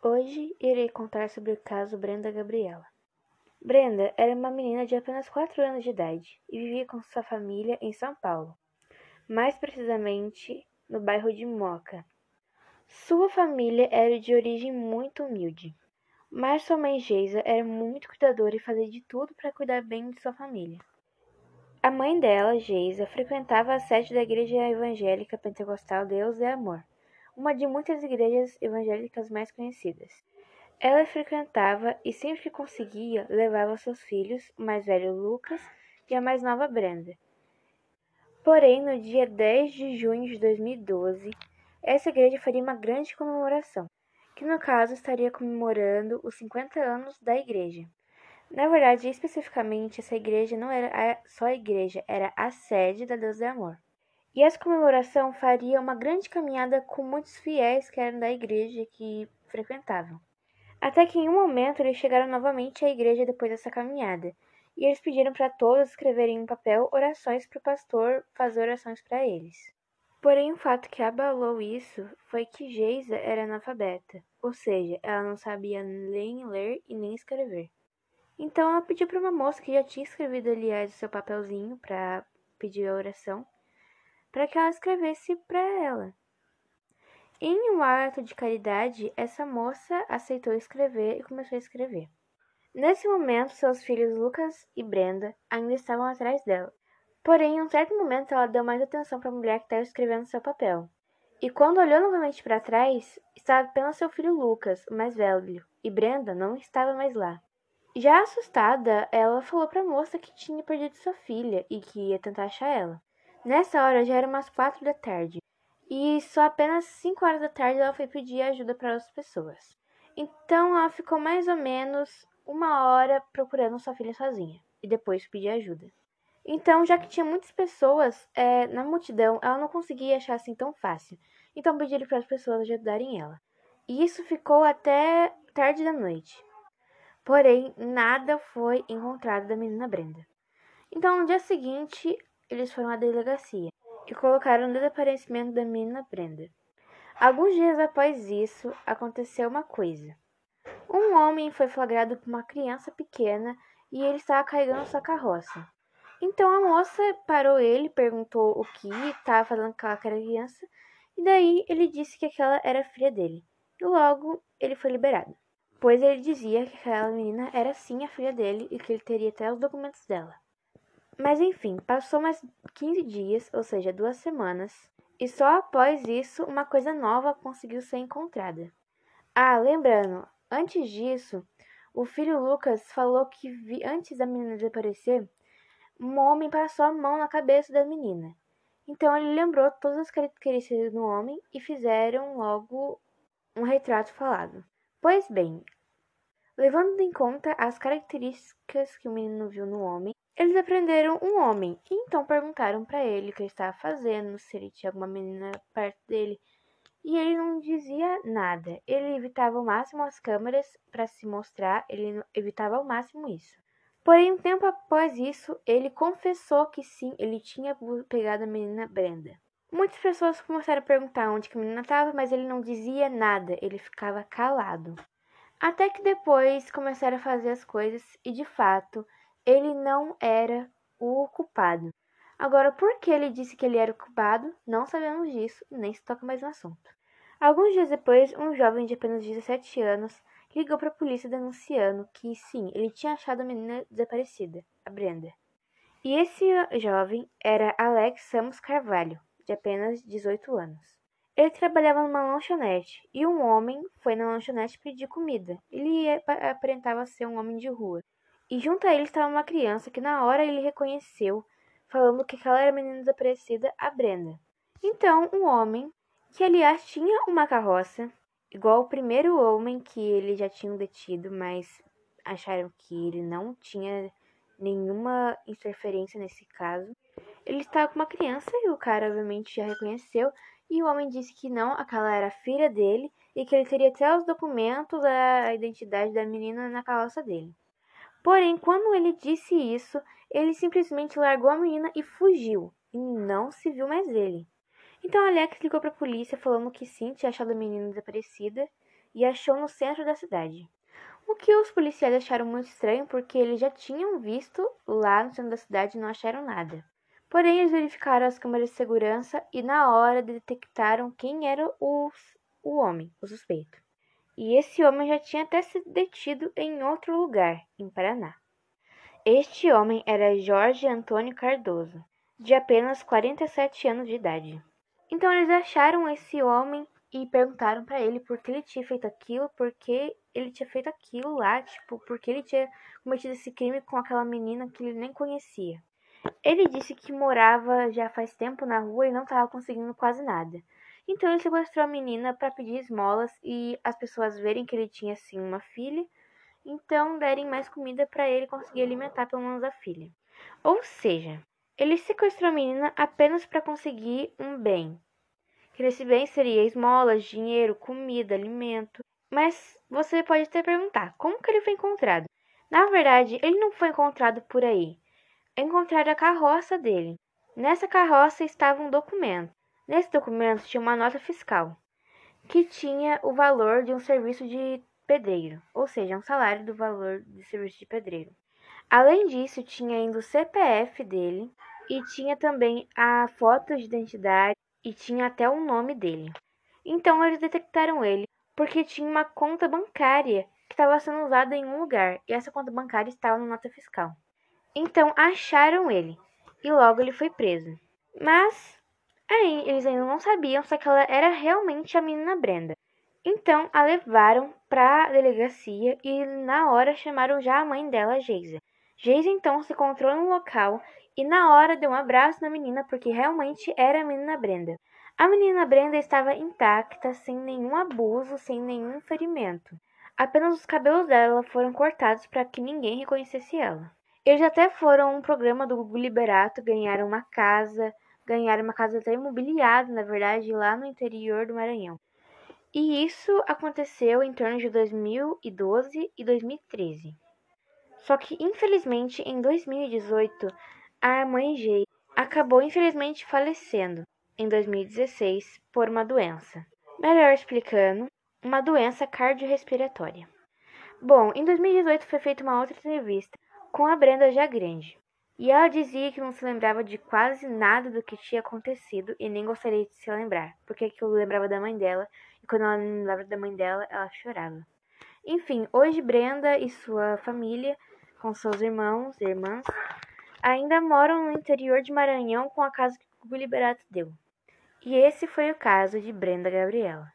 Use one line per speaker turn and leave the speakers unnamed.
Hoje irei contar sobre o caso Brenda Gabriela. Brenda era uma menina de apenas 4 anos de idade e vivia com sua família em São Paulo, mais precisamente no bairro de Moca. Sua família era de origem muito humilde, mas sua mãe Geisa era muito cuidadora e fazia de tudo para cuidar bem de sua família. A mãe dela, Geisa, frequentava a sede da Igreja Evangélica Pentecostal Deus é Amor uma de muitas igrejas evangélicas mais conhecidas. Ela frequentava e sempre que conseguia levava seus filhos, o mais velho Lucas e a mais nova Brenda. Porém, no dia 10 de junho de 2012, essa igreja faria uma grande comemoração, que no caso estaria comemorando os 50 anos da igreja. Na verdade, especificamente, essa igreja não era só a igreja, era a sede da Deus de Amor. E essa comemoração faria uma grande caminhada com muitos fiéis que eram da igreja que frequentavam. Até que em um momento eles chegaram novamente à igreja depois dessa caminhada, e eles pediram para todos escreverem em um papel orações para o pastor fazer orações para eles. Porém, o fato que abalou isso foi que Geisa era analfabeta, ou seja, ela não sabia nem ler e nem escrever. Então ela pediu para uma moça que já tinha escrevido, aliás, o seu papelzinho para pedir a oração, para que ela escrevesse para ela. Em um ato de caridade, essa moça aceitou escrever e começou a escrever. Nesse momento, seus filhos Lucas e Brenda ainda estavam atrás dela. Porém, em um certo momento, ela deu mais atenção para a mulher que estava escrevendo seu papel. E quando olhou novamente para trás, estava apenas seu filho Lucas, o mais velho, e Brenda não estava mais lá. Já assustada, ela falou para a moça que tinha perdido sua filha e que ia tentar achar ela. Nessa hora já era umas quatro da tarde, e só apenas cinco horas da tarde ela foi pedir ajuda para outras pessoas. Então ela ficou mais ou menos uma hora procurando sua filha sozinha, e depois pedir ajuda. Então, já que tinha muitas pessoas é, na multidão, ela não conseguia achar assim tão fácil. Então pediram para as pessoas ajudarem ela. E isso ficou até tarde da noite. Porém, nada foi encontrado da menina Brenda. Então, no dia seguinte, eles foram à delegacia e colocaram o desaparecimento da menina Brenda. Alguns dias após isso, aconteceu uma coisa. Um homem foi flagrado com uma criança pequena e ele estava carregando sua carroça. Então a moça parou ele, perguntou o que estava fazendo com aquela criança, e daí ele disse que aquela era filha dele. E logo ele foi liberado, pois ele dizia que aquela menina era sim a filha dele e que ele teria até os documentos dela. Mas enfim, passou mais 15 dias, ou seja, duas semanas, e só após isso uma coisa nova conseguiu ser encontrada. Ah, lembrando, antes disso, o filho Lucas falou que vi, antes da menina desaparecer, um homem passou a mão na cabeça da menina. Então ele lembrou todas as características do homem e fizeram logo um retrato falado. Pois bem, levando em conta as características que o menino viu no homem, eles aprenderam um homem e então perguntaram para ele o que ele estava fazendo, se ele tinha alguma menina perto dele. E ele não dizia nada. Ele evitava ao máximo as câmeras para se mostrar, ele evitava ao máximo isso. Porém, um tempo após isso, ele confessou que sim, ele tinha pegado a menina Brenda. Muitas pessoas começaram a perguntar onde a menina estava, mas ele não dizia nada, ele ficava calado. Até que depois começaram a fazer as coisas e de fato ele não era o culpado. Agora, por que ele disse que ele era o culpado, não sabemos disso, nem se toca mais no assunto. Alguns dias depois, um jovem de apenas 17 anos ligou para a polícia denunciando que, sim, ele tinha achado a menina desaparecida, a Brenda. E esse jovem era Alex Samos Carvalho, de apenas 18 anos. Ele trabalhava numa lanchonete e um homem foi na lanchonete pedir comida. Ele aparentava ser um homem de rua e junto a ele estava uma criança que na hora ele reconheceu, falando que aquela era a menina desaparecida, a Brenda. Então, um homem, que aliás tinha uma carroça, igual o primeiro homem que eles já tinham detido, mas acharam que ele não tinha nenhuma interferência nesse caso. Ele estava com uma criança e o cara obviamente já reconheceu, e o homem disse que não, aquela era a filha dele e que ele teria até os documentos da identidade da menina na carroça dele. Porém, quando ele disse isso, ele simplesmente largou a menina e fugiu, e não se viu mais ele. Então Alex ligou para a polícia falando que sim, tinha achado a menina desaparecida, e achou no centro da cidade. O que os policiais acharam muito estranho porque eles já tinham visto lá no centro da cidade e não acharam nada. Porém, eles verificaram as câmeras de segurança e na hora detectaram quem era o, o homem, o suspeito. E esse homem já tinha até sido detido em outro lugar, em Paraná. Este homem era Jorge Antônio Cardoso, de apenas 47 anos de idade. Então eles acharam esse homem e perguntaram para ele por que ele tinha feito aquilo, por que ele tinha feito aquilo lá, tipo, por que ele tinha cometido esse crime com aquela menina que ele nem conhecia. Ele disse que morava já faz tempo na rua e não estava conseguindo quase nada. Então ele sequestrou a menina para pedir esmolas e as pessoas verem que ele tinha sim uma filha, então derem mais comida para ele conseguir alimentar pelo menos a filha. Ou seja, ele sequestrou a menina apenas para conseguir um bem. Que esse bem seria esmolas, dinheiro, comida, alimento. Mas você pode até perguntar, como que ele foi encontrado? Na verdade, ele não foi encontrado por aí. Encontraram a carroça dele. Nessa carroça estava um documento. Nesse documento tinha uma nota fiscal, que tinha o valor de um serviço de pedreiro, ou seja, um salário do valor de serviço de pedreiro. Além disso, tinha ainda o CPF dele e tinha também a foto de identidade e tinha até o nome dele. Então eles detectaram ele porque tinha uma conta bancária que estava sendo usada em um lugar e essa conta bancária estava na nota fiscal. Então acharam ele e logo ele foi preso. Mas aí eles ainda não sabiam se aquela era realmente a menina Brenda. Então a levaram para a delegacia e na hora chamaram já a mãe dela, Geisa. Geisa então se encontrou no local e na hora deu um abraço na menina porque realmente era a menina Brenda. A menina Brenda estava intacta, sem nenhum abuso, sem nenhum ferimento. Apenas os cabelos dela foram cortados para que ninguém reconhecesse ela. Eles até foram a um programa do Google Liberato, ganharam uma casa, ganharam uma casa até imobiliada, na verdade, lá no interior do Maranhão. E isso aconteceu em torno de 2012 e 2013. Só que, infelizmente, em 2018, a mãe Jay acabou infelizmente falecendo em 2016 por uma doença. Melhor explicando, uma doença cardiorrespiratória. Bom, em 2018 foi feita uma outra entrevista com a Brenda já grande. E ela dizia que não se lembrava de quase nada do que tinha acontecido e nem gostaria de se lembrar, porque eu lembrava da mãe dela e quando ela lembrava da mãe dela, ela chorava. Enfim, hoje Brenda e sua família com seus irmãos e irmãs, ainda moram no interior de Maranhão com a casa que o Liberato deu. E esse foi o caso de Brenda Gabriela.